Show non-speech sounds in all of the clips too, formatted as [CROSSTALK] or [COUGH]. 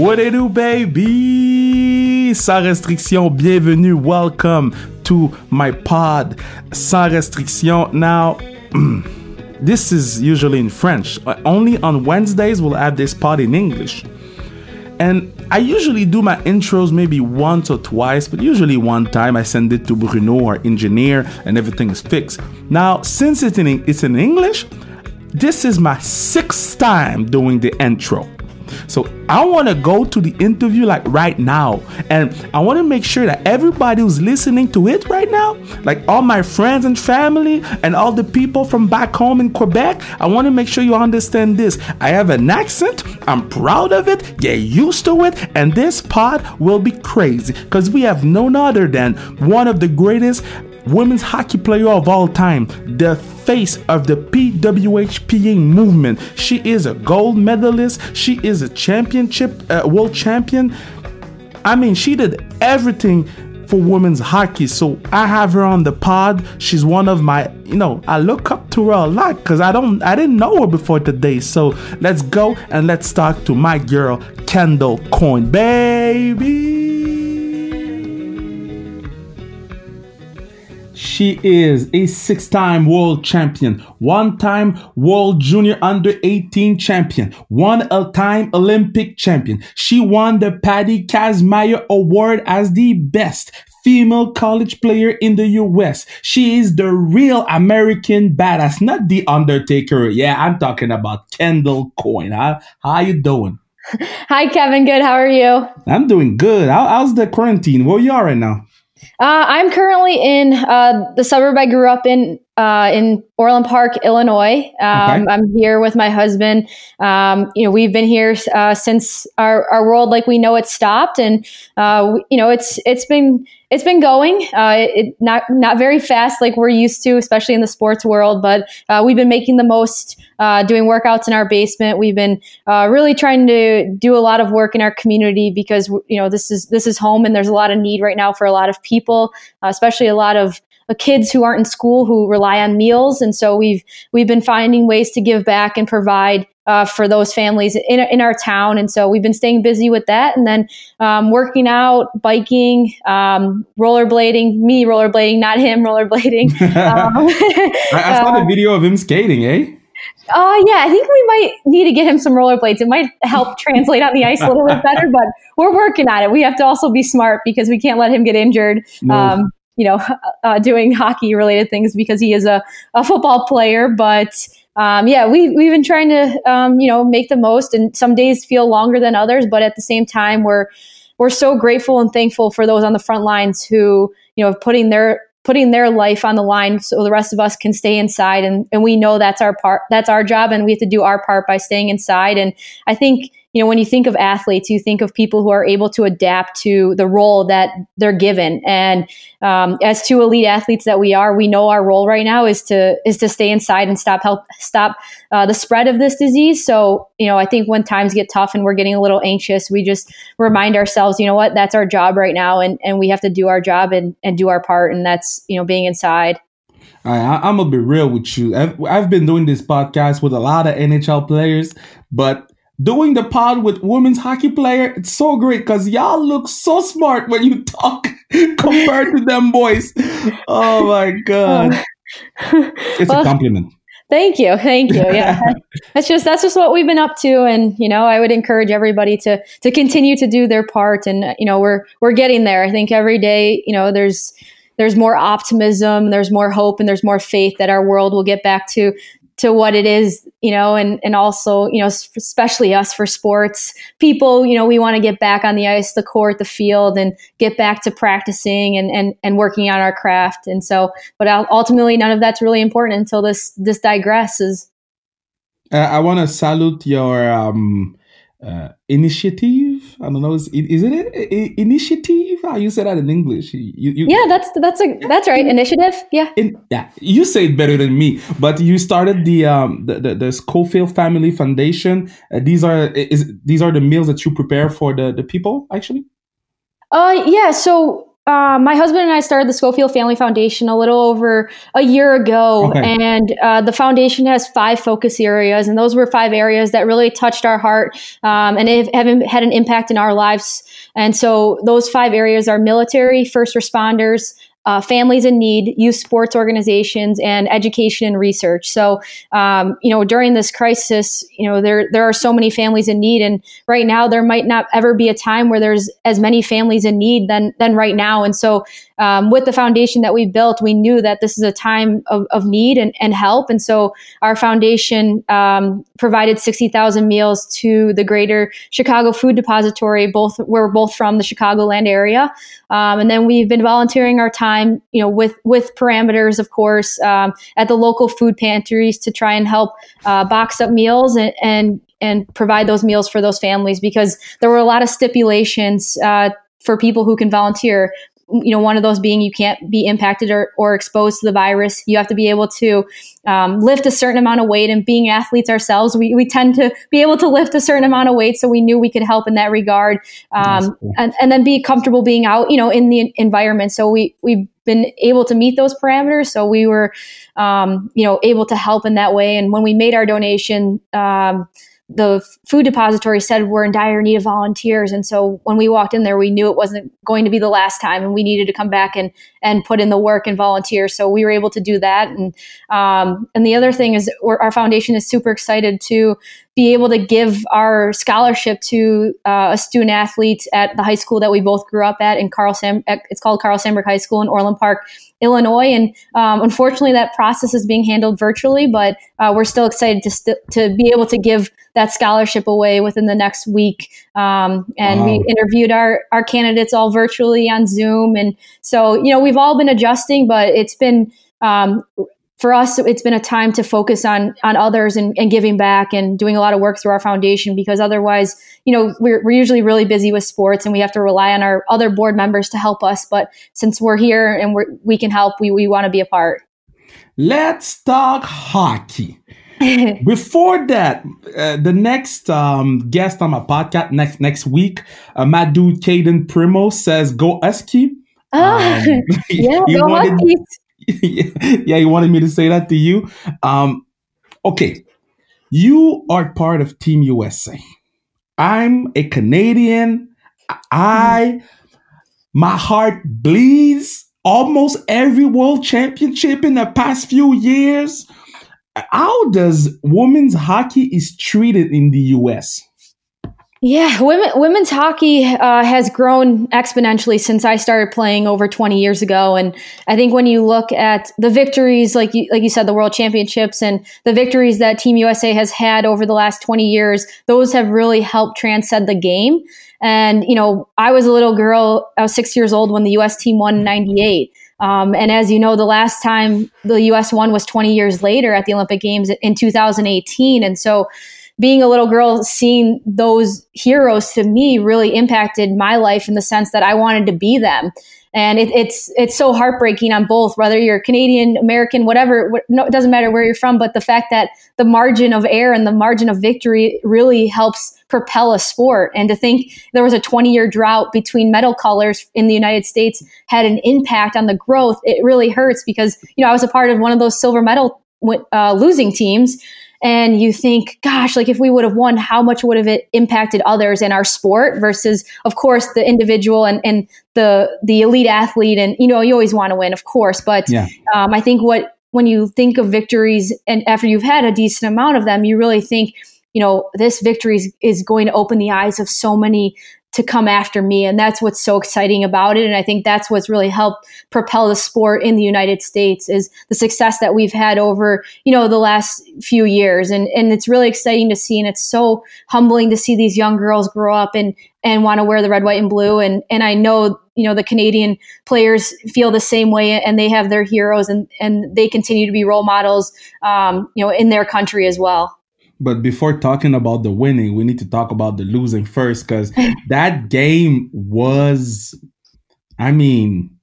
What it do, baby? Sans restriction, bienvenue, welcome to my pod. Sans restriction. Now, [CLEARS THROAT] this is usually in French. Uh, only on Wednesdays we'll have this pod in English. And I usually do my intros maybe once or twice, but usually one time I send it to Bruno, our engineer, and everything is fixed. Now, since it's in, it's in English, this is my sixth time doing the intro. So I want to go to the interview like right now. And I want to make sure that everybody who's listening to it right now, like all my friends and family and all the people from back home in Quebec, I want to make sure you understand this. I have an accent. I'm proud of it. Get used to it. And this pod will be crazy because we have none other than one of the greatest women's hockey player of all time, the face of the PWHPA movement. She is a gold medalist, she is a championship, uh, world champion. I mean, she did everything for women's hockey. So I have her on the pod. She's one of my, you know, I look up to her a lot because I don't, I didn't know her before today. So let's go and let's talk to my girl, Kendall Coyne, baby. She is a six time world champion, one time world junior under 18 champion, one time Olympic champion. She won the Patty Kazmaier Award as the best female college player in the US. She is the real American badass, not the Undertaker. Yeah, I'm talking about Kendall Coyne. Huh? How you doing? Hi, Kevin. Good. How are you? I'm doing good. How, how's the quarantine? Where you are right now? Uh, I'm currently in uh, the suburb I grew up in, uh, in Orland Park, Illinois. Um, okay. I'm here with my husband. Um, you know, we've been here uh, since our, our world, like we know it, stopped, and uh, you know, it's it's been it's been going. Uh, it, not not very fast like we're used to, especially in the sports world. But uh, we've been making the most, uh, doing workouts in our basement. We've been uh, really trying to do a lot of work in our community because you know this is this is home, and there's a lot of need right now for a lot of people, uh, especially a lot of uh, kids who aren't in school who rely on meals and so we've we've been finding ways to give back and provide uh, for those families in, in our town. And so we've been staying busy with that and then um, working out, biking, um, rollerblading, me rollerblading, not him [LAUGHS] rollerblading. [LAUGHS] um, I, I, saw the uh, video of him skating, eh? Uh, yeah, I think we might need to get him some rollerblades. It might help [LAUGHS] translate on the ice a little bit better, but we're working on it. We have to also be smart because we can't let him get injured. No. Um, you know, uh, doing hockey related things because he is a, a football player. But um, yeah, we, we've been trying to, um, you know, make the most and some days feel longer than others, but at the same time, we're, we're so grateful and thankful for those on the front lines who, you know, putting their, putting their life on the line so the rest of us can stay inside. And, and we know that's our part that's our job and we have to do our part by staying inside. And i think you know, when you think of athletes, you think of people who are able to adapt to the role that they're given. And um, as two elite athletes that we are, we know our role right now is to is to stay inside and stop help stop uh, the spread of this disease. So, you know, I think when times get tough and we're getting a little anxious, we just remind ourselves, you know what, that's our job right now, and and we have to do our job and and do our part, and that's you know being inside. I, am gonna be real with you. I've, I've been doing this podcast with a lot of NHL players, but doing the pod with women's hockey player, it's so great because y'all look so smart when you talk [LAUGHS] compared to them boys. Oh my god. [LAUGHS] it's well, a compliment. Thank you. Thank you. Yeah. [LAUGHS] that's just that's just what we've been up to and you know, I would encourage everybody to to continue to do their part and you know, we're we're getting there. I think every day, you know, there's there's more optimism, there's more hope, and there's more faith that our world will get back to to what it is, you know, and, and also, you know, especially us for sports people, you know, we want to get back on the ice, the court, the field, and get back to practicing and, and, and working on our craft. And so, but ultimately, none of that's really important until this, this digresses. Uh, I want to salute your, um, uh, initiative. I don't know. Is, is it initiative? How you say that in English? You, you, yeah, that's that's a that's right. Initiative. Yeah. In, yeah, you say it better than me. But you started the um the the, the Schofield Family Foundation. Uh, these are is these are the meals that you prepare for the the people actually. Uh yeah. So uh, my husband and I started the Schofield Family Foundation a little over a year ago, okay. and uh, the foundation has five focus areas, and those were five areas that really touched our heart um, and have, have had an impact in our lives. And so, those five areas are military, first responders, uh, families in need, youth sports organizations, and education and research. So, um, you know, during this crisis, you know, there there are so many families in need, and right now there might not ever be a time where there's as many families in need than than right now. And so, um, with the foundation that we built, we knew that this is a time of, of need and, and help. And so, our foundation um, provided sixty thousand meals to the Greater Chicago Food Depository. Both we're both from the Chicagoland area, um, and then we've been volunteering our time time, you know, with with parameters, of course, um, at the local food pantries to try and help uh, box up meals and, and and provide those meals for those families because there were a lot of stipulations uh, for people who can volunteer you know, one of those being you can't be impacted or, or exposed to the virus. You have to be able to um, lift a certain amount of weight. And being athletes ourselves, we, we tend to be able to lift a certain amount of weight. So we knew we could help in that regard. Um, cool. and, and then be comfortable being out, you know, in the environment. So we, we've been able to meet those parameters. So we were, um, you know, able to help in that way. And when we made our donation, um, the food depository said we're in dire need of volunteers. And so when we walked in there we knew it wasn't going to be the last time and we needed to come back and and put in the work and volunteer so we were able to do that and um, and the other thing is our foundation is super excited to be able to give our scholarship to uh, a student athlete at the high school that we both grew up at in Carl Sam it's called Carl Sandburg High School in Orland Park Illinois. And um, unfortunately, that process is being handled virtually, but uh, we're still excited to, st- to be able to give that scholarship away within the next week. Um, and wow. we interviewed our, our candidates all virtually on Zoom. And so, you know, we've all been adjusting, but it's been um, for us, it's been a time to focus on on others and, and, giving back and doing a lot of work through our foundation because otherwise, you know, we're, we're usually really busy with sports and we have to rely on our other board members to help us. But since we're here and we're, we can help, we, we want to be a part. Let's talk hockey. [LAUGHS] Before that, uh, the next um, guest on my podcast next next week, uh, my dude Cayden Primeau says, "Go Husky." Oh, um, [LAUGHS] [LAUGHS] yeah, go wanted, [LAUGHS] yeah, he wanted me to say that to you. Um, okay, you are part of Team USA. I'm a Canadian. I, my heart bleeds almost every world championship in the past few years. How does women's hockey is treated in the US? Yeah, women, women's hockey uh, has grown exponentially since I started playing over 20 years ago, and I think when you look at the victories, like you, like you said, the World Championships and the victories that Team USA has had over the last 20 years, those have really helped transcend the game. And you know, I was a little girl; I was six years old when the U.S. team won '98. Um, and as you know, the last time the U.S. won was 20 years later at the Olympic Games in 2018, and so being a little girl, seeing those heroes to me really impacted my life in the sense that I wanted to be them. And it, it's it's so heartbreaking on both, whether you're Canadian, American, whatever. No, it doesn't matter where you're from, but the fact that the margin of error and the margin of victory really helps propel a sport. And to think there was a 20 year drought between medal colors in the United States had an impact on the growth. It really hurts because you know I was a part of one of those silver medal uh, losing teams and you think, gosh, like if we would have won, how much would have it impacted others in our sport versus, of course, the individual and, and the the elite athlete. And you know, you always want to win, of course, but yeah. um, I think what when you think of victories and after you've had a decent amount of them, you really think, you know, this victory is, is going to open the eyes of so many to come after me. And that's what's so exciting about it. And I think that's what's really helped propel the sport in the United States is the success that we've had over, you know, the last few years. And, and it's really exciting to see. And it's so humbling to see these young girls grow up and, and want to wear the red, white, and blue. And, and I know, you know, the Canadian players feel the same way and they have their heroes and, and they continue to be role models, um, you know, in their country as well. But before talking about the winning, we need to talk about the losing first because [LAUGHS] that game was, I mean,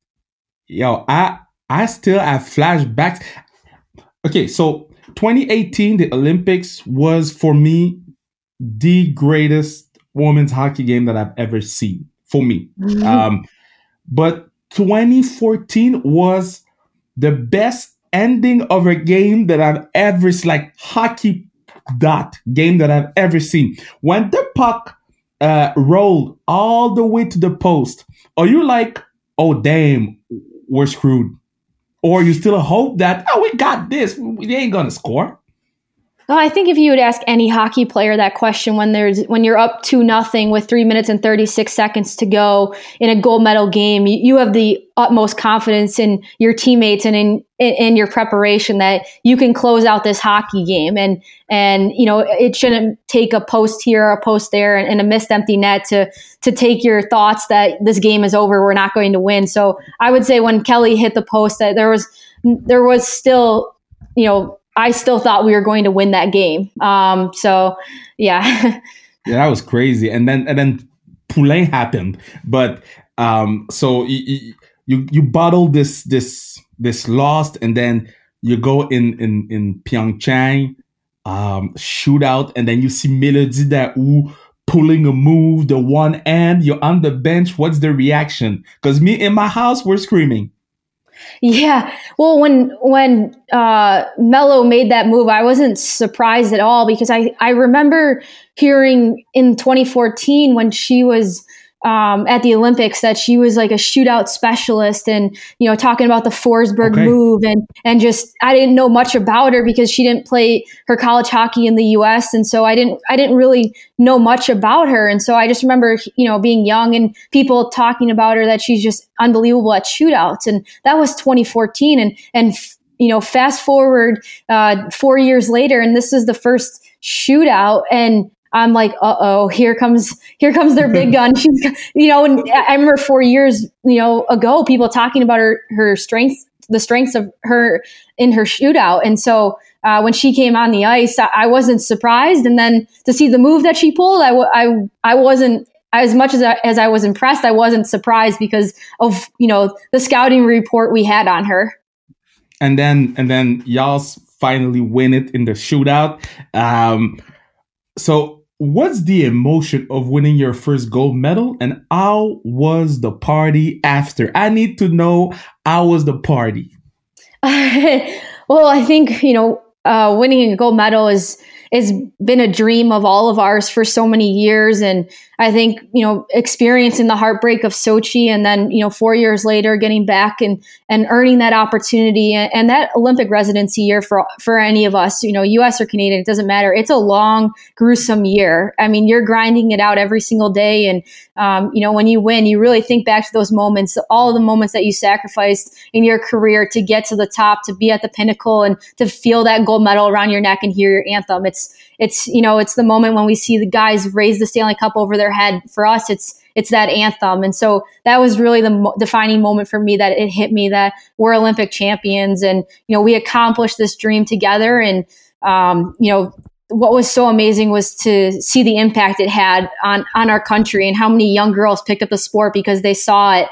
yo, I I still have flashbacks. Okay, so 2018, the Olympics was for me the greatest women's hockey game that I've ever seen for me. Mm-hmm. Um, but 2014 was the best ending of a game that I've ever like hockey dot game that I've ever seen. When the puck uh, rolled all the way to the post, are you like, oh damn, we're screwed? Or you still hope that oh we got this, we ain't gonna score? Well, I think if you would ask any hockey player that question when there's when you're up to nothing with three minutes and 36 seconds to go in a gold medal game, you, you have the utmost confidence in your teammates and in, in, in your preparation that you can close out this hockey game. And and you know it shouldn't take a post here a post there and, and a missed empty net to to take your thoughts that this game is over, we're not going to win. So I would say when Kelly hit the post that there was there was still you know I still thought we were going to win that game. Um, so yeah. [LAUGHS] yeah, that was crazy. And then and then Poulin happened, but um, so you, you you bottle this this this lost, and then you go in in in Pyeongchang um, shootout, and then you see Mélodie Daoust pulling a move, the one end, you're on the bench. What's the reaction? Because me in my house, we're screaming. Yeah. Well, when when uh, Melo made that move, I wasn't surprised at all because I I remember hearing in 2014 when she was um, at the Olympics that she was like a shootout specialist and, you know, talking about the Forsberg okay. move and, and just, I didn't know much about her because she didn't play her college hockey in the U S. And so I didn't, I didn't really know much about her. And so I just remember, you know, being young and people talking about her that she's just unbelievable at shootouts. And that was 2014. And, and, you know, fast forward uh, four years later, and this is the first shootout. And I'm like, uh oh, here comes here comes their big gun. [LAUGHS] She's, you know, and I remember four years, you know, ago, people talking about her her strengths, the strengths of her in her shootout, and so uh, when she came on the ice, I, I, wasn't surprised, and then to see the move that she pulled, I I, I wasn't as much as I, as I was impressed. I wasn't surprised because of you know the scouting report we had on her. And then and then y'all finally win it in the shootout. Um, so what's the emotion of winning your first gold medal and how was the party after? I need to know how was the party. [LAUGHS] Well i think you know uh, winning a gold medal is has been a dream of all of ours for so many years. And I think, you know, experiencing the heartbreak of Sochi and then, you know, four years later getting back and, and earning that opportunity and, and that Olympic residency year for, for any of us, you know, US or Canadian, it doesn't matter. It's a long, gruesome year. I mean, you're grinding it out every single day. And, um, you know, when you win, you really think back to those moments, all the moments that you sacrificed in your career to get to the top, to be at the pinnacle and to feel that gold medal around your neck and hear your anthem. It's, it's it's you know it's the moment when we see the guys raise the Stanley Cup over their head. For us, it's it's that anthem, and so that was really the mo- defining moment for me. That it hit me that we're Olympic champions, and you know we accomplished this dream together, and um, you know what was so amazing was to see the impact it had on on our country and how many young girls picked up the sport because they saw it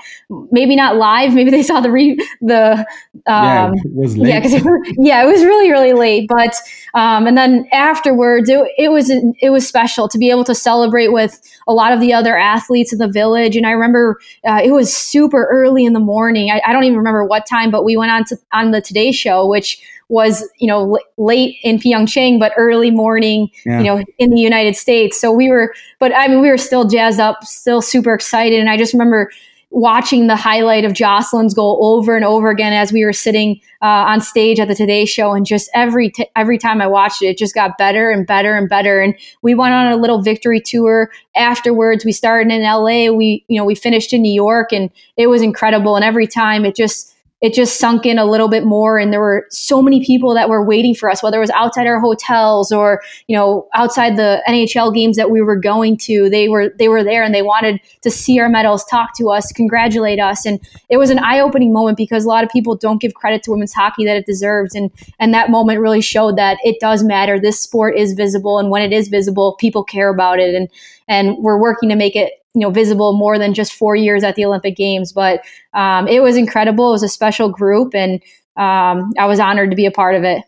maybe not live maybe they saw the re, the um, yeah, it was late. yeah, it, yeah it was really really late but um, and then afterwards it, it was it was special to be able to celebrate with a lot of the other athletes in the village and I remember uh, it was super early in the morning I, I don't even remember what time but we went on to on the Today Show which was you know l- late in Pyeongchang, but early morning, yeah. you know, in the United States. So we were, but I mean, we were still jazzed up, still super excited, and I just remember watching the highlight of Jocelyn's goal over and over again as we were sitting uh, on stage at the Today Show, and just every t- every time I watched it, it just got better and better and better. And we went on a little victory tour afterwards. We started in LA. We you know we finished in New York, and it was incredible. And every time it just it just sunk in a little bit more and there were so many people that were waiting for us whether it was outside our hotels or you know outside the NHL games that we were going to they were they were there and they wanted to see our medals talk to us congratulate us. And it was an eye-opening moment because a lot of people don't give credit to women's hockey that it deserves. And and that moment really showed that it does matter. This sport is visible and when it is visible people care about it. And and we're working to make it you know visible more than just four years at the Olympic Games. But um, it was incredible. It was a special group, and um, I was honored to be a part of it.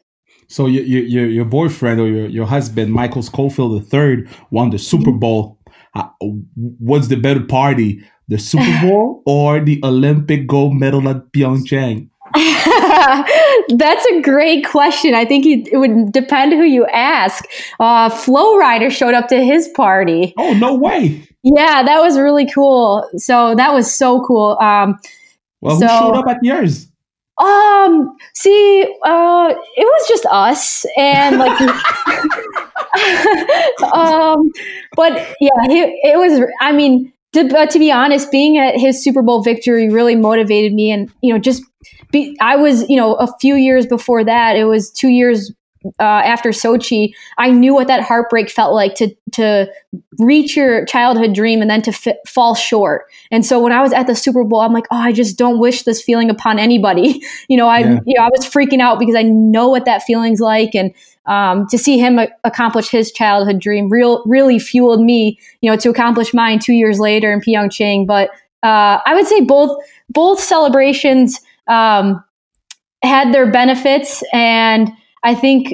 So your your your boyfriend or your, your husband Michael Schofield III won the Super mm-hmm. Bowl. Uh, what's the better party? the Super [LAUGHS] Bowl or the Olympic gold medal at Pyeongchang? [LAUGHS] That's a great question. I think it would depend who you ask. Uh, Flo Rida showed up to his party. Oh, no way. Yeah, that was really cool. So that was so cool. Um, well, who showed up at yours? Um, see, uh, it was just us and like, [LAUGHS] um, but yeah, he, it was, I mean, to, but to be honest, being at his Super Bowl victory really motivated me and, you know, just be, I was, you know, a few years before that, it was two years uh, after Sochi, I knew what that heartbreak felt like to to reach your childhood dream and then to fit, fall short. And so when I was at the Super Bowl, I'm like, oh, I just don't wish this feeling upon anybody. [LAUGHS] you know, I yeah. you know I was freaking out because I know what that feeling's like, and um, to see him a- accomplish his childhood dream real really fueled me, you know, to accomplish mine two years later in Pyeongchang. But uh, I would say both both celebrations um, had their benefits. And I think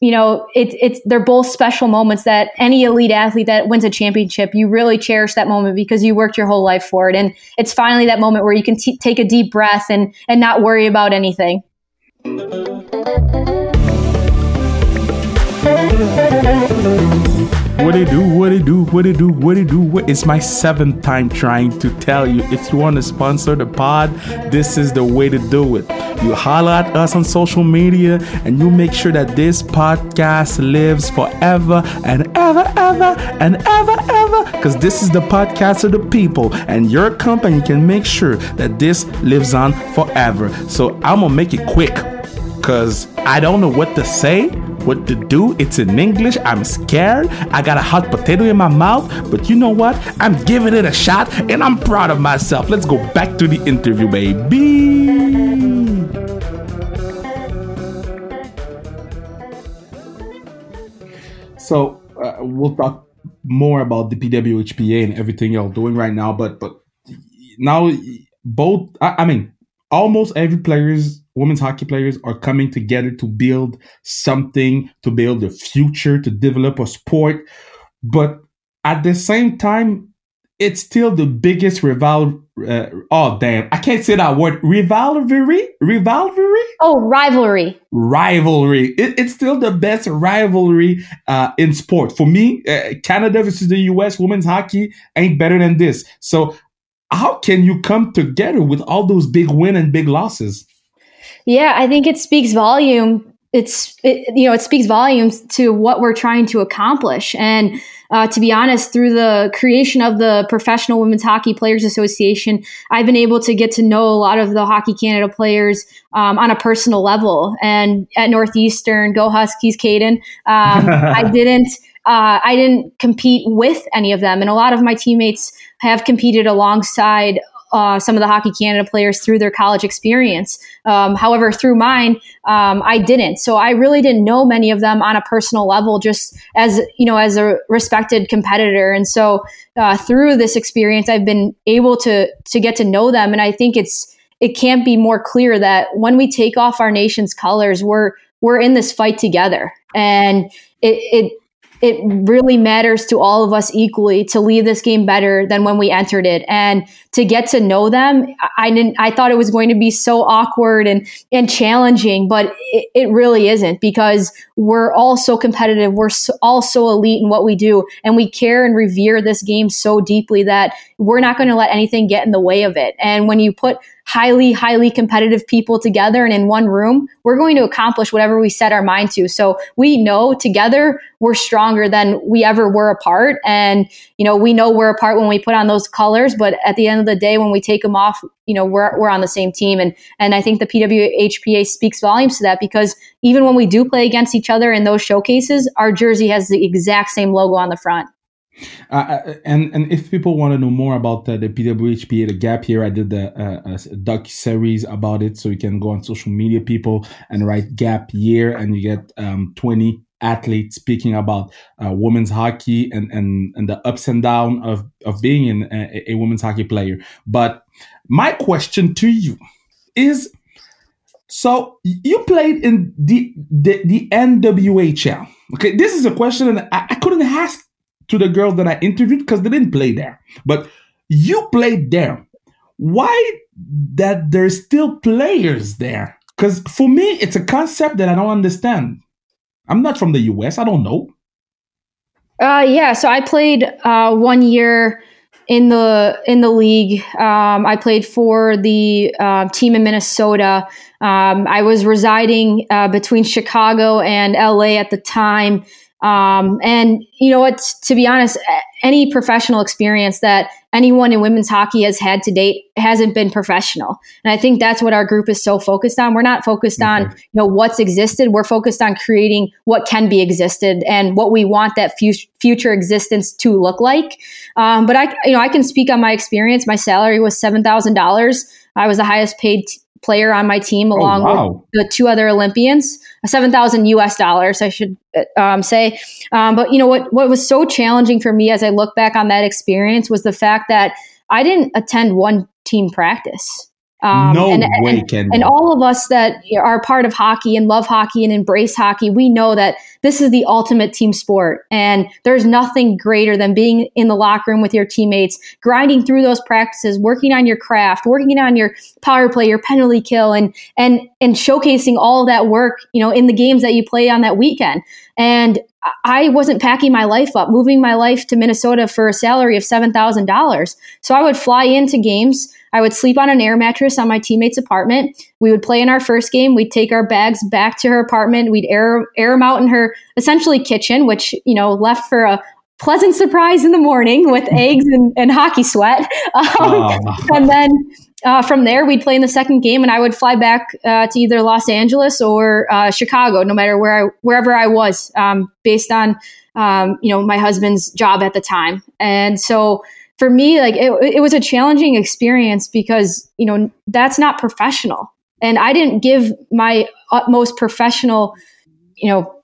you know it's it's they're both special moments that any elite athlete that wins a championship you really cherish that moment because you worked your whole life for it. And it's finally that moment where you can t- take a deep breath and and not worry about anything what it do, what it do, what it do, what it do. What? It's my seventh time trying to tell you. If you want to sponsor the pod, this is the way to do it. You holler at us on social media and you make sure that this podcast lives forever and ever, ever, and ever, ever. Because this is the podcast of the people, and your company can make sure that this lives on forever. So I'm gonna make it quick because I don't know what to say what to do. It's in English. I'm scared. I got a hot potato in my mouth, but you know what? I'm giving it a shot and I'm proud of myself. Let's go back to the interview, baby. So, uh, we'll talk more about the PWHPA and everything y'all doing right now, but but now both I, I mean almost every players women's hockey players are coming together to build something, to build a future, to develop a sport. But at the same time, it's still the biggest rival. Uh, oh damn! I can't say that word. Rivalry, rivalry. Oh, rivalry. Rivalry. It, it's still the best rivalry uh, in sport for me. Uh, Canada versus the U.S. women's hockey ain't better than this. So, how can you come together with all those big win and big losses? Yeah, I think it speaks volume. It's it, you know it speaks volumes to what we're trying to accomplish. And uh, to be honest, through the creation of the Professional Women's Hockey Players Association, I've been able to get to know a lot of the Hockey Canada players um, on a personal level. And at Northeastern, go Huskies, Cayden. Um, I [LAUGHS] didn't. Uh, I didn't compete with any of them, and a lot of my teammates have competed alongside uh, some of the Hockey Canada players through their college experience. Um, however, through mine, um, I didn't. So I really didn't know many of them on a personal level, just as you know, as a respected competitor. And so uh, through this experience, I've been able to to get to know them, and I think it's it can't be more clear that when we take off our nation's colors, we're we're in this fight together, and it, it it really matters to all of us equally to leave this game better than when we entered it. And to get to know them i didn't i thought it was going to be so awkward and and challenging but it, it really isn't because we're all so competitive. We're so, all so elite in what we do. And we care and revere this game so deeply that we're not going to let anything get in the way of it. And when you put highly, highly competitive people together and in one room, we're going to accomplish whatever we set our mind to. So we know together we're stronger than we ever were apart. And, you know, we know we're apart when we put on those colors, but at the end of the day, when we take them off, you know, we're, we're on the same team. And, and I think the PWHPA speaks volumes to that because even when we do play against each other in those showcases, our jersey has the exact same logo on the front. Uh, uh, and and if people want to know more about uh, the PWHPA, the gap year, I did uh, doc series about it, so you can go on social media, people, and write gap year, and you get um, twenty athletes speaking about uh, women's hockey and, and and the ups and downs of of being in a, a women's hockey player. But my question to you is. So you played in the, the the NWHL. Okay, this is a question that I, I couldn't ask to the girls that I interviewed because they didn't play there. But you played there. Why that there's still players there? Because for me, it's a concept that I don't understand. I'm not from the US. I don't know. Uh, yeah. So I played uh, one year in the in the league. Um, I played for the uh, team in Minnesota. Um, I was residing uh, between Chicago and LA at the time. Um, and you know what? To be honest, any professional experience that anyone in women's hockey has had to date hasn't been professional. And I think that's what our group is so focused on. We're not focused on you know what's existed. We're focused on creating what can be existed and what we want that future existence to look like. Um, but I, you know, I can speak on my experience. My salary was seven thousand dollars. I was the highest paid t- player on my team, oh, along oh, wow. with the two other Olympians. Seven thousand U.S. dollars, I should um, say. Um, but you know what? What was so challenging for me as I look back on that experience was the fact that I didn't attend one team practice. Um, no and, way and, can. And all of us that are part of hockey and love hockey and embrace hockey, we know that this is the ultimate team sport. And there's nothing greater than being in the locker room with your teammates, grinding through those practices, working on your craft, working on your power play, your penalty kill, and and and showcasing all that work, you know, in the games that you play on that weekend. And I wasn't packing my life up, moving my life to Minnesota for a salary of $7,000. So I would fly into games. I would sleep on an air mattress on my teammate's apartment. We would play in our first game. We'd take our bags back to her apartment. We'd air, air them out in her essentially kitchen, which, you know, left for a, pleasant surprise in the morning with [LAUGHS] eggs and, and hockey sweat. [LAUGHS] Um, oh. And then uh, from there, we'd play in the second game, and I would fly back uh, to either Los Angeles or uh, Chicago, no matter where I, wherever I was, um, based on um, you know my husband's job at the time. And so for me, like it, it was a challenging experience because you know that's not professional, and I didn't give my utmost professional, you know,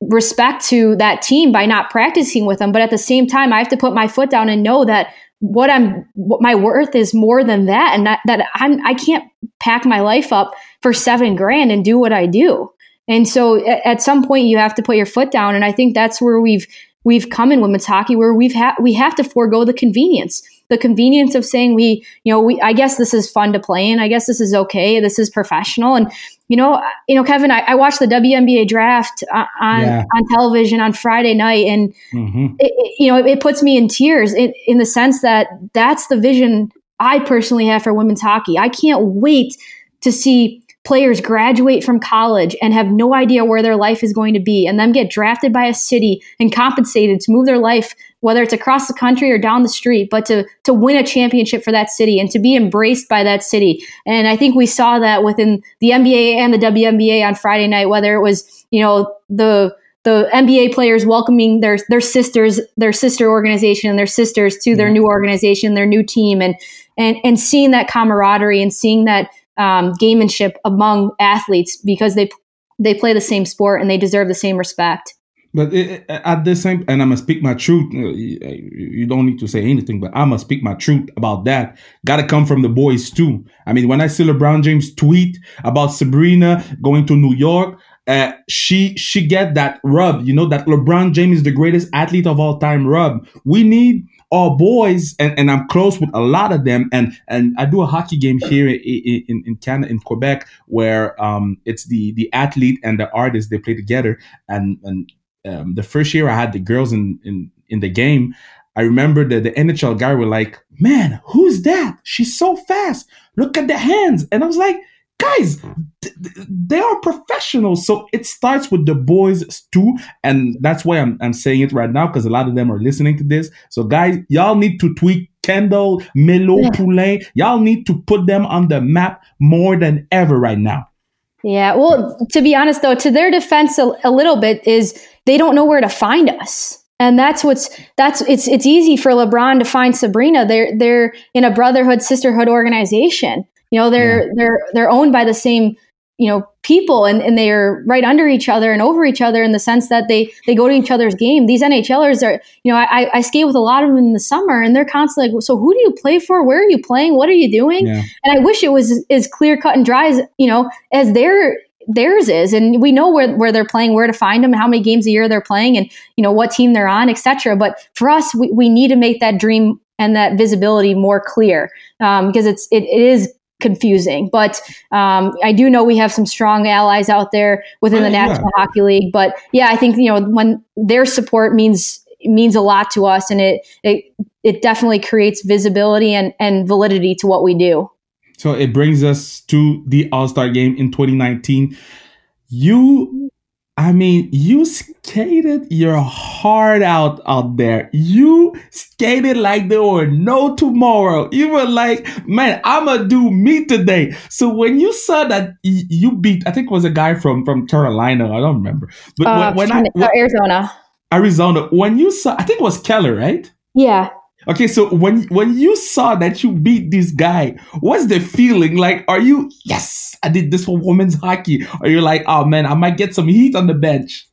respect to that team by not practicing with them. But at the same time, I have to put my foot down and know that what I'm what my worth is more than that. And that, that I'm I can't pack my life up for 7 grand and do what I do. And so at, at some point you have to put your foot down. And I think that's where we've we've come in women's hockey where we've had we have to forego the convenience the convenience of saying we you know we i guess this is fun to play in. I guess this is okay. This is professional. And you know you know kevin i, I watched the WNBA draft on yeah. on television on friday night and mm-hmm. it, it, you know it, it, puts me in tears in, in the sense that that's the vision i personally have for women's hockey i can't wait to see players graduate from college and have no idea where their life is going to be and then get drafted by a city and compensated to move their life whether it's across the country or down the street but to to win a championship for that city and to be embraced by that city and i think we saw that within the NBA and the WNBA on Friday night whether it was you know the the NBA players welcoming their their sisters, their sister organization, and their sisters to their new organization, their new team, and and and seeing that camaraderie and seeing that um, gamemanship among athletes because they they play the same sport and they deserve the same respect. But it, at the same, and I'm gonna speak my truth. Uh, you don't need to say anything, but I'm gonna speak my truth about that. Got to come from the boys too. I mean, when I see LeBron James tweet about Sabrina going to New York, uh, she she get that rub. You know that LeBron James is the greatest athlete of all time. Rub. We need our boys, and, and I'm close with a lot of them. And and I do a hockey game here in, in, in Canada, in Quebec, where um it's the the athlete and the artist they play together. And and um, the first year I had the girls in in in the game. I remember that the NHL guy were like, "Man, who's that? She's so fast. Look at the hands." And I was like, guys, they are professionals. So it starts with the boys too. And that's why I'm, I'm saying it right now because a lot of them are listening to this. So, guys, y'all need to tweak Kendall, Melo, yeah. Y'all need to put them on the map more than ever right now. Yeah. Well, to be honest, though, to their defense, a, a little bit is they don't know where to find us and that's what's that's it's it's easy for LeBron to find Sabrina. They're they're in a brotherhood sisterhood organization. You know, they're yeah. they're they're owned by the same you know people and, and they are right under each other and over each other in the sense that they they go to each other's game these nhlers are you know i, I skate with a lot of them in the summer and they're constantly like so who do you play for where are you playing what are you doing yeah. and i wish it was as clear cut and dry as you know as their theirs is and we know where, where they're playing where to find them how many games a year they're playing and you know what team they're on etc but for us we, we need to make that dream and that visibility more clear um, because it's it, it is confusing. But um, I do know we have some strong allies out there within the National. Hockey League. But yeah, I think you know when their support means means a lot to us, and it it it definitely creates visibility and and validity to what we do. So it brings us to the All Star Game in 2019. You I mean, you skated your heart out out there. You skated like there were no tomorrow. You were like, man, I'ma do me today. So when you saw that you beat, I think it was a guy from from Carolina. I don't remember, but uh, when, when I when, Arizona, Arizona. When you saw, I think it was Keller, right? Yeah. Okay, so when when you saw that you beat this guy, what's the feeling? Like, are you yes, I did this for women's hockey? Are you like, oh man, I might get some heat on the bench?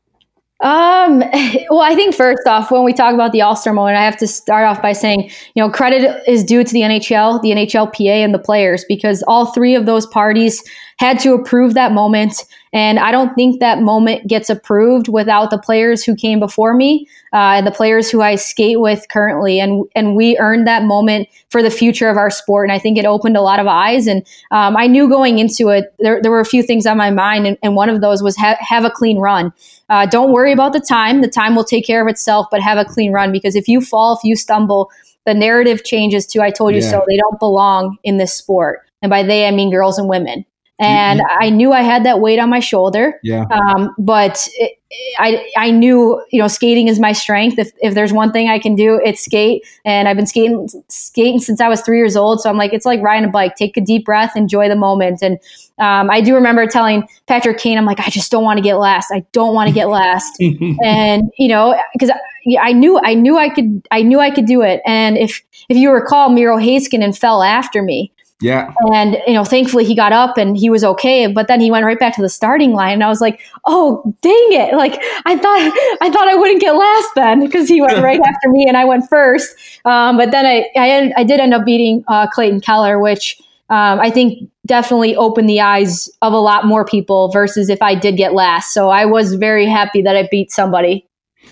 Um, [LAUGHS] well, I think first off, when we talk about the All Star moment, I have to start off by saying, you know, credit is due to the NHL, the NHLPA, and the players because all three of those parties had to approve that moment. And I don't think that moment gets approved without the players who came before me, uh, the players who I skate with currently. And, and we earned that moment for the future of our sport. And I think it opened a lot of eyes. And um, I knew going into it, there, there were a few things on my mind. And, and one of those was ha- have a clean run. Uh, don't worry about the time. The time will take care of itself, but have a clean run because if you fall, if you stumble, the narrative changes to I told you yeah. so. They don't belong in this sport. And by they, I mean girls and women and I knew I had that weight on my shoulder. Yeah. Um, but it, I I knew you know skating is my strength. If if there's one thing I can do, it's skate. And I've been skating skating since I was three years old. So I'm like, it's like riding a bike. Take a deep breath, enjoy the moment. And um, I do remember telling Patrick Kane, I'm like, I just don't want to get last. I don't want to get last. [LAUGHS] and you know, because I, I knew I knew I could I knew I could do it. And if if you recall, Miro Heiskanen fell after me. Yeah. And, you know, thankfully he got up and he was okay. But then he went right back to the starting line. And I was like, oh, dang it. Like, I thought, I thought I wouldn't get last then because he went [LAUGHS] right after me and I went first. Um, but then I, I, I, did end up beating uh, Clayton Keller, which um, I think definitely opened the eyes of a lot more people versus if I did get last. So I was very happy that I beat somebody.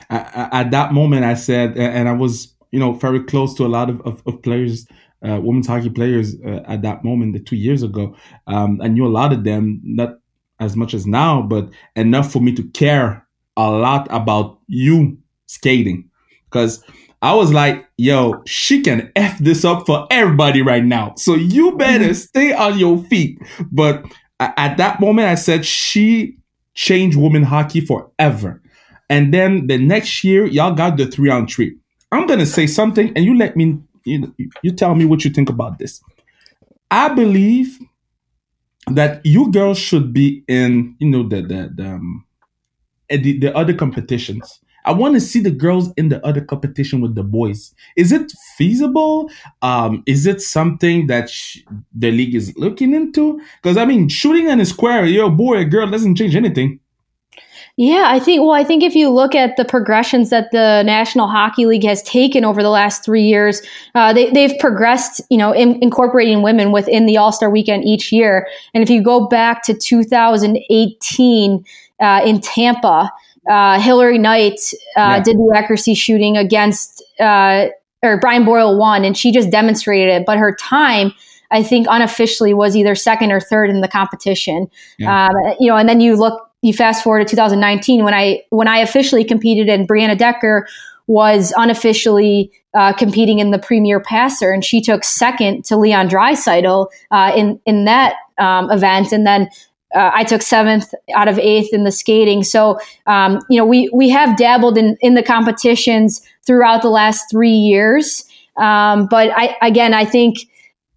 At that moment, I said, and I was, you know, very close to a lot of, of, of players uh, women's hockey players uh, at that moment, the two years ago. Um, I knew a lot of them, not as much as now, but enough for me to care a lot about you skating. Because I was like, yo, she can F this up for everybody right now. So you better mm-hmm. stay on your feet. But at that moment, I said, she changed women hockey forever. And then the next year, y'all got the three on three. I'm going to say something and you let me you, you tell me what you think about this. I believe that you girls should be in, you know, the the the, um, eh, the, the other competitions. I want to see the girls in the other competition with the boys. Is it feasible? Um, is it something that sh- the league is looking into? Because I mean, shooting in a square, you're a boy, a girl, doesn't change anything. Yeah, I think, well, I think if you look at the progressions that the National Hockey League has taken over the last three years, uh, they, they've progressed, you know, in, incorporating women within the All Star weekend each year. And if you go back to 2018 uh, in Tampa, uh, Hilary Knight uh, yeah. did the accuracy shooting against, uh, or Brian Boyle won, and she just demonstrated it. But her time, I think unofficially was either second or third in the competition. Yeah. Um, you know, and then you look you fast forward to 2019 when I when I officially competed and Brianna Decker was unofficially uh, competing in the premier passer and she took second to Leon Draisaitl uh, in in that um, event and then uh, I took seventh out of eighth in the skating. So, um, you know, we, we have dabbled in, in the competitions throughout the last three years. Um, but I, again, I think,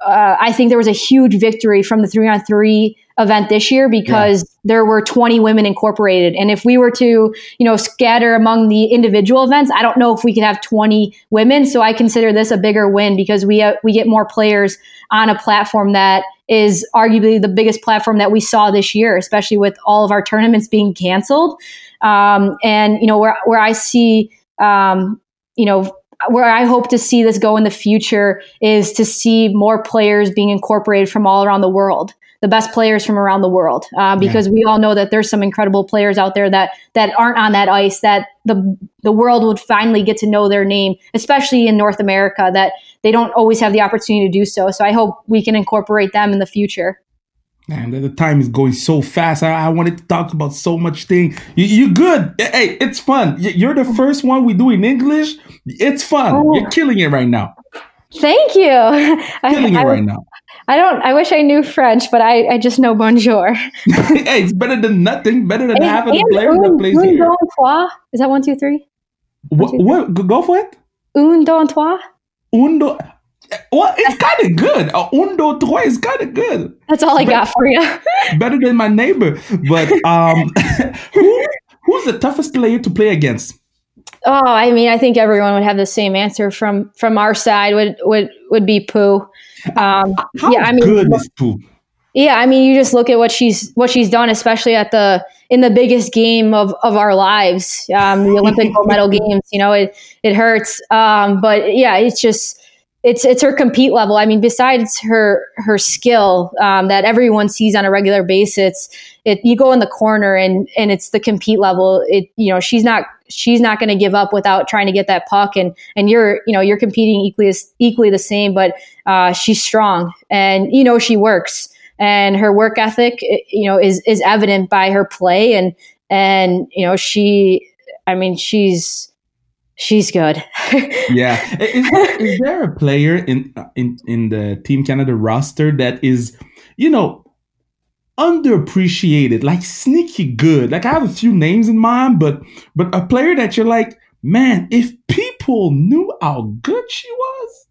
uh, I think there was a huge victory from the three on three event this year because yeah. there were 20 women incorporated. And if we were to, you know, scatter among the individual events, I don't know if we could have 20 women. So I consider this a bigger win because we uh, we get more players on a platform that is arguably the biggest platform that we saw this year, especially with all of our tournaments being canceled. Um, and you know where where I see, um, you know, where I hope to see this go in the future is to see more players being incorporated from all around the world the best players from around the world uh, because yeah. we all know that there's some incredible players out there that that aren't on that ice that the the world would finally get to know their name, especially in North America that they don't always have the opportunity to do so. So I hope we can incorporate them in the future. Man, the time is going so fast. I, I wanted to talk about so much thing. You, you good? Hey, it's fun. You're the first one we do in English. It's fun. Oh. You're killing it right now. Thank you. [LAUGHS] Killing I, it right now. I don't. I wish I knew French, but I, I just know bonjour. [LAUGHS] hey, it's better than nothing. Better than and, half of the players that plays un, here. Trois. Is that one, two, three? One, two, what? Go for it. Un, deux, trois. Un, deux. Well, it's kind of good. Uh, un, deux, trois is kind of good. That's all I got for you. [LAUGHS] better than my neighbor. But um, [LAUGHS] who who's the toughest player to play against? Oh, I mean, I think everyone would have the same answer from from our side. Would would would be Pooh. Um, How yeah, I mean, good is Pooh? Yeah, I mean, you just look at what she's what she's done, especially at the in the biggest game of, of our lives, um, the Olympic gold medal [LAUGHS] games. You know, it it hurts, um, but yeah, it's just it's it's her compete level. I mean, besides her her skill um, that everyone sees on a regular basis, it you go in the corner and and it's the compete level. It you know she's not she's not going to give up without trying to get that puck and and you're you know you're competing equally as equally the same, but uh, she's strong and you know she works and her work ethic you know is is evident by her play and and you know she I mean she's she's good. yeah, [LAUGHS] is there, is there a player in in in the Team Canada roster that is, you know, underappreciated, like sneaky good? Like I have a few names in mind, but but a player that you're like, man, if people knew how good she was.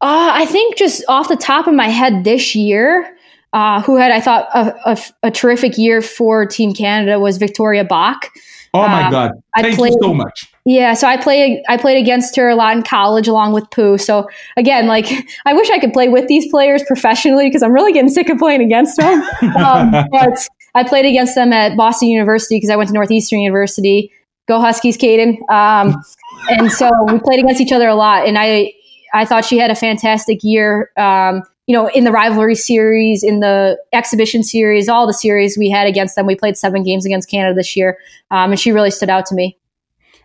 Uh, I think just off the top of my head this year, uh, who had I thought a, a, a, terrific year for Team Canada was Victoria Bach. Oh my um, God! Thank played, you so much. Yeah, so I play I played against her a lot in college along with Pooh. So again, like [LAUGHS] I wish I could play with these players professionally because I'm really getting sick of playing against them. [LAUGHS] um, but I played against them at Boston University because I went to Northeastern University. Go Huskies, Cayden. Um, and so we played against each other a lot, and I I thought she had a fantastic year. Um, you know, in the rivalry series, in the exhibition series, all the series we had against them. We played seven games against Canada this year, um, and she really stood out to me.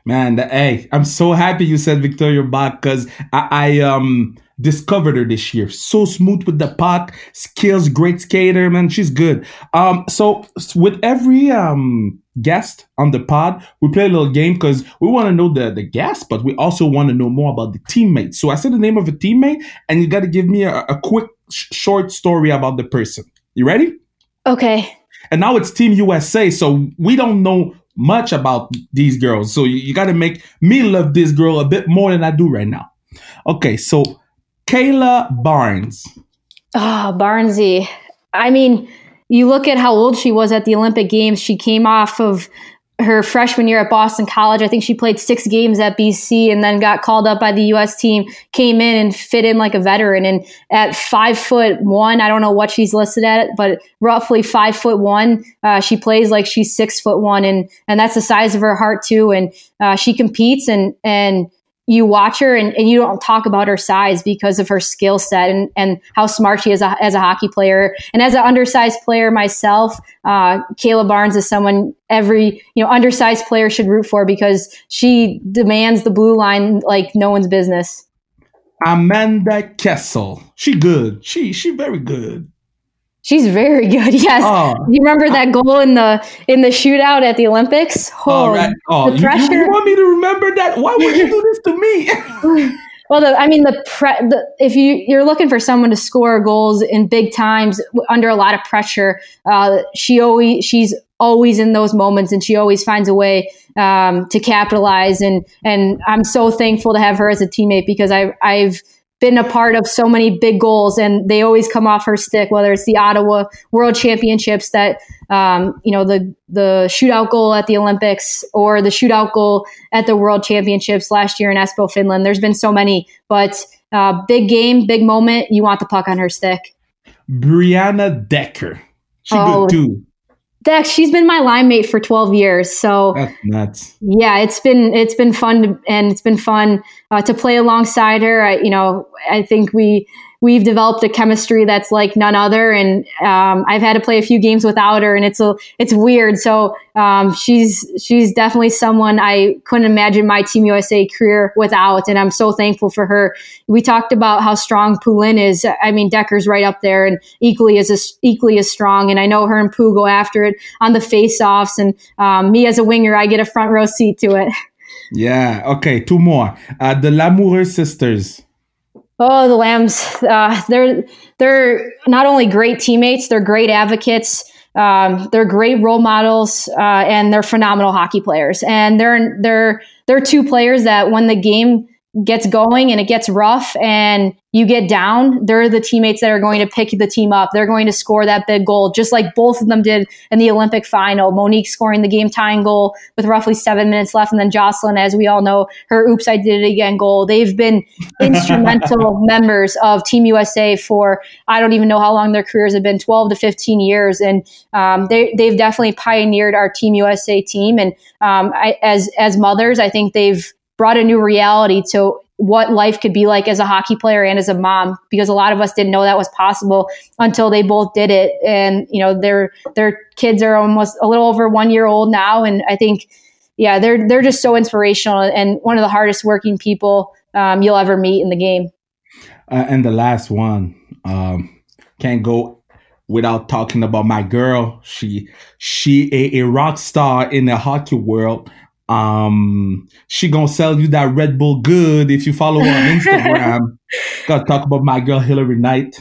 Man, the, hey, I'm so happy you said Victoria Bach because I, I um discovered her this year. So smooth with the puck, skills, great skater, man. She's good. Um, so with every um guest on the pod, we play a little game because we want to know the the guest, but we also want to know more about the teammate. So I said the name of a teammate, and you got to give me a, a quick sh- short story about the person. You ready? Okay. And now it's Team USA, so we don't know much about these girls. So you, you got to make me love this girl a bit more than I do right now. Okay, so Kayla Barnes. Ah, oh, Barnesy. I mean, you look at how old she was at the Olympic Games. She came off of her freshman year at Boston College. I think she played six games at BC and then got called up by the U.S. team, came in and fit in like a veteran. And at five foot one, I don't know what she's listed at, but roughly five foot one, uh, she plays like she's six foot one. And, and that's the size of her heart too. And uh, she competes and, and, you watch her and, and you don't talk about her size because of her skill set and, and how smart she is a, as a hockey player. And as an undersized player myself, uh, Kayla Barnes is someone every you know undersized player should root for because she demands the blue line like no one's business. Amanda Kessel, she good. She she very good. She's very good. [LAUGHS] Yes. Oh, you remember that goal in the in the shootout at the Olympics? Oh, right. oh the pressure. You, you, want me to remember that? Why would you do this to me? [LAUGHS] well, the, I mean, the, pre- the if you you're looking for someone to score goals in big times under a lot of pressure, uh, she always she's always in those moments, and she always finds a way um, to capitalize. And and I'm so thankful to have her as a teammate because I I've been a part of so many big goals and they always come off her stick, whether it's the Ottawa World Championships that, um, you know, the, the shootout goal at the Olympics or the shootout goal at the World Championships last year in Espoo, Finland. There's been so many, but uh, big game, big moment. You want the puck on her stick. Brianna Decker. She oh, good too. Dex, she's been my line mate for 12 years. So That's nuts. Yeah, it's been it's been fun to, and it's been fun uh, to play alongside her. I, you know, I think we we've developed a chemistry that's like none other. And um, I've had to play a few games without her, and it's a it's weird. So um, she's she's definitely someone I couldn't imagine my Team USA career without, and I'm so thankful for her. We talked about how strong Poulin is. I mean, Decker's right up there, and equally as equally as strong. And I know her and Pooh go after it on the face-offs, and um, me as a winger, I get a front row seat to it. Yeah. Okay. Two more. Uh, the Lamoureux sisters. Oh, the Lambs. Uh, they're they're not only great teammates, they're great advocates. Um, they're great role models, uh, and they're phenomenal hockey players. And they're they're they're two players that when the game gets going and it gets rough and you get down, they're the teammates that are going to pick the team up. They're going to score that big goal, just like both of them did in the Olympic final. Monique scoring the game tying goal with roughly seven minutes left, and then Jocelyn, as we all know, her "Oops, I did it again" goal. They've been [LAUGHS] instrumental members of Team USA for I don't even know how long their careers have been, twelve to fifteen years, and um, they they've definitely pioneered our Team USA team. And um, I, as as mothers, I think they've brought a new reality to what life could be like as a hockey player and as a mom because a lot of us didn't know that was possible until they both did it. And you know their their kids are almost a little over 1 year old now. And I think yeah they're they're just so inspirational and one of the hardest working people um, you'll ever meet in the game. Uh, and the last one um, can't go without talking about my girl. She she a, a rock star in the hockey world um, she gonna sell you that Red Bull good if you follow her on [LAUGHS] Instagram. Gotta talk about my girl Hilary Knight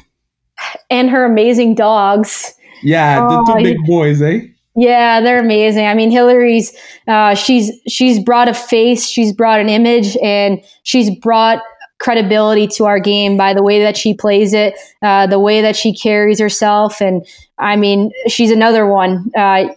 and her amazing dogs. Yeah, oh, the two big boys, eh? Yeah, they're amazing. I mean, Hilary's uh, she's she's brought a face, she's brought an image, and she's brought credibility to our game by the way that she plays it, uh, the way that she carries herself, and I mean, she's another one. Uh,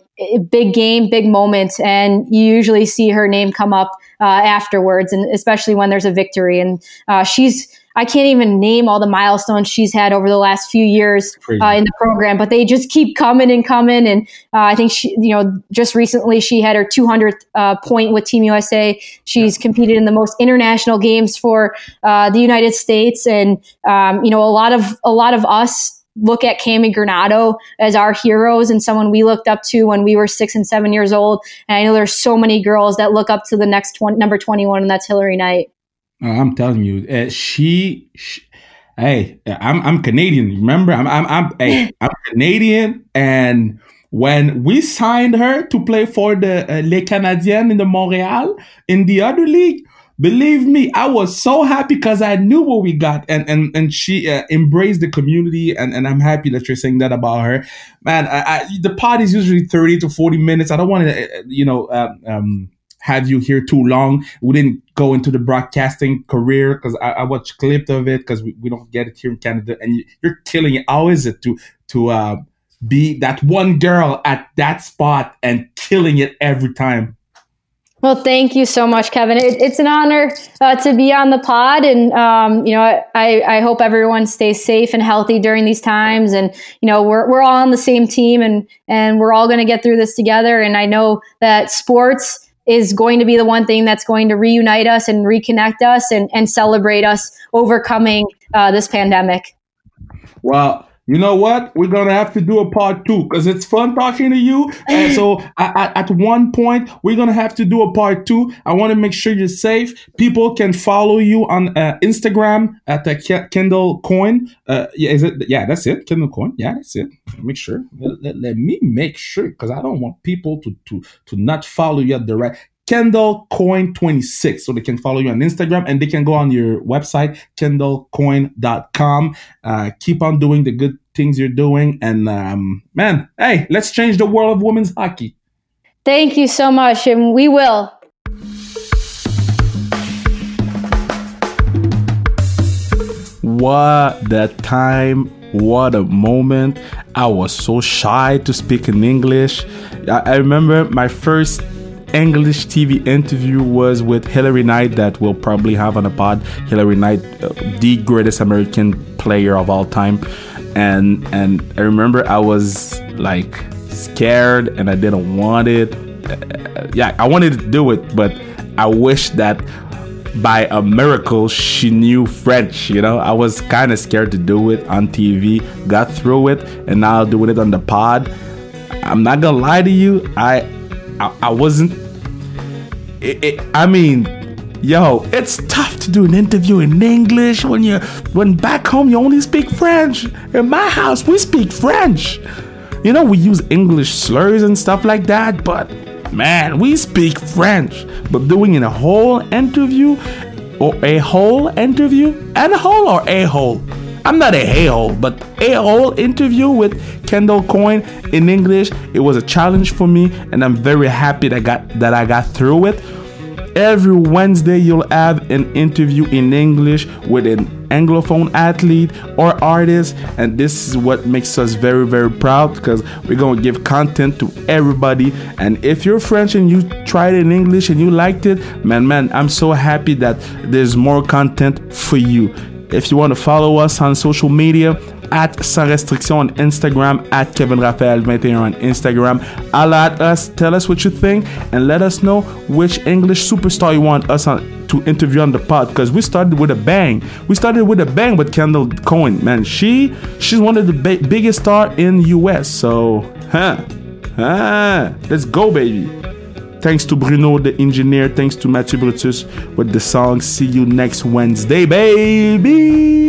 big game, big moment, and you usually see her name come up uh, afterwards, and especially when there's a victory. And uh, she's I can't even name all the milestones she's had over the last few years uh, in the program, but they just keep coming and coming. And uh, I think she, you know, just recently she had her 200th uh, point with Team USA. She's competed in the most international games for uh, the United States, and um, you know, a lot of a lot of us look at Cammi Granato as our heroes and someone we looked up to when we were six and seven years old. And I know there's so many girls that look up to the next 20, number 21, and that's Hilary Knight. Uh, I'm telling you, uh, she, she, hey, I'm, I'm Canadian. Remember, I'm, I'm, I'm, hey, [LAUGHS] I'm Canadian. And when we signed her to play for the uh, Les Canadiennes in the Montreal in the other league, believe me, I was so happy because I knew what we got, and and and she uh, embraced the community, and and I'm happy that you're saying that about her, man. I, I, the pod is usually thirty to forty minutes. I don't want to, uh, you know, um, um, have you here too long. We didn't go into the broadcasting career because I, I, watched clip of it because we, we don't get it here in Canada, and you, are killing it. How is it to to uh, be that one girl at that spot and killing it every time? Well, thank you so much, Kevin. It, it's an honor uh, to be on the pod, and um, you know, I, I hope everyone stays safe and healthy during these times. And you know, we're we're all on the same team, and and we're all going to get through this together. And I know that sports is going to be the one thing that's going to reunite us and reconnect us and, and celebrate us overcoming uh, this pandemic. Well, you know what? We're gonna have to do a part two because it's fun talking to you. [LAUGHS] And so at, at, one point, we're gonna have to do a part two. I want to make sure you're safe. People can follow you on uh, Instagram at the Kendall Coyne. Uh, yeah, is it? Yeah, that's it. Kendall Coyne. Yeah, that's it. Make sure. Let, let, let me make sure because I don't want people to to to not follow you at the right. Kendall Coyne 26. So they can follow you on Instagram and they can go on your website, kendallcoyne.com. Uh, keep on doing the good things you're doing. And um, man, hey, let's change the world of women's hockey. Thank you so much. And we will. What a time. What a moment. I was so shy to speak in English. I, I remember my first English TV interview was with Hilary Knight that we'll probably have on a pod. Hilary Knight, uh, the greatest American player of all time, and and I remember I was like scared and I didn't want it. Uh, yeah, I wanted to do it, but I wish that by a miracle, she knew French. You know, I was kind of scared to do it on TV, got through it, and now doing it on the pod. I'm not gonna lie to you, I, I, I wasn't. It, it, I mean, yo, it's tough to do an interview in English when you when back home you only speak French. In my house, we speak French. You know, we use English slurs and stuff like that, but man, we speak French. But doing in a whole interview or a whole interview and a whole or a hole. I'm not a hey-hole, but a whole interview with Kendall Coyne in English. It was a challenge for me, and I'm very happy that I got that I got through it. Every Wednesday, you'll have an interview in English with an Anglophone athlete or artist, and this is what makes us very, very proud because we're gonna give content to everybody. And if you're French and you tried it in English and you liked it, man, man, I'm so happy that there's more content for you. If you want to follow us on social media, at Sans Restriction on Instagram, at Kevin Raphael 21 on Instagram. Holla at us, tell us what you think, and let us know which English superstar you want us on, to interview on the pod. Because we started with a bang. We started with a bang with Kendall Coyne. Man, she she's one of the ba- biggest star in US. So, huh, huh, let's go, baby. Thanks to Bruno, the engineer. Thanks to Mathieu Brutus with the song. See you next Wednesday, baby.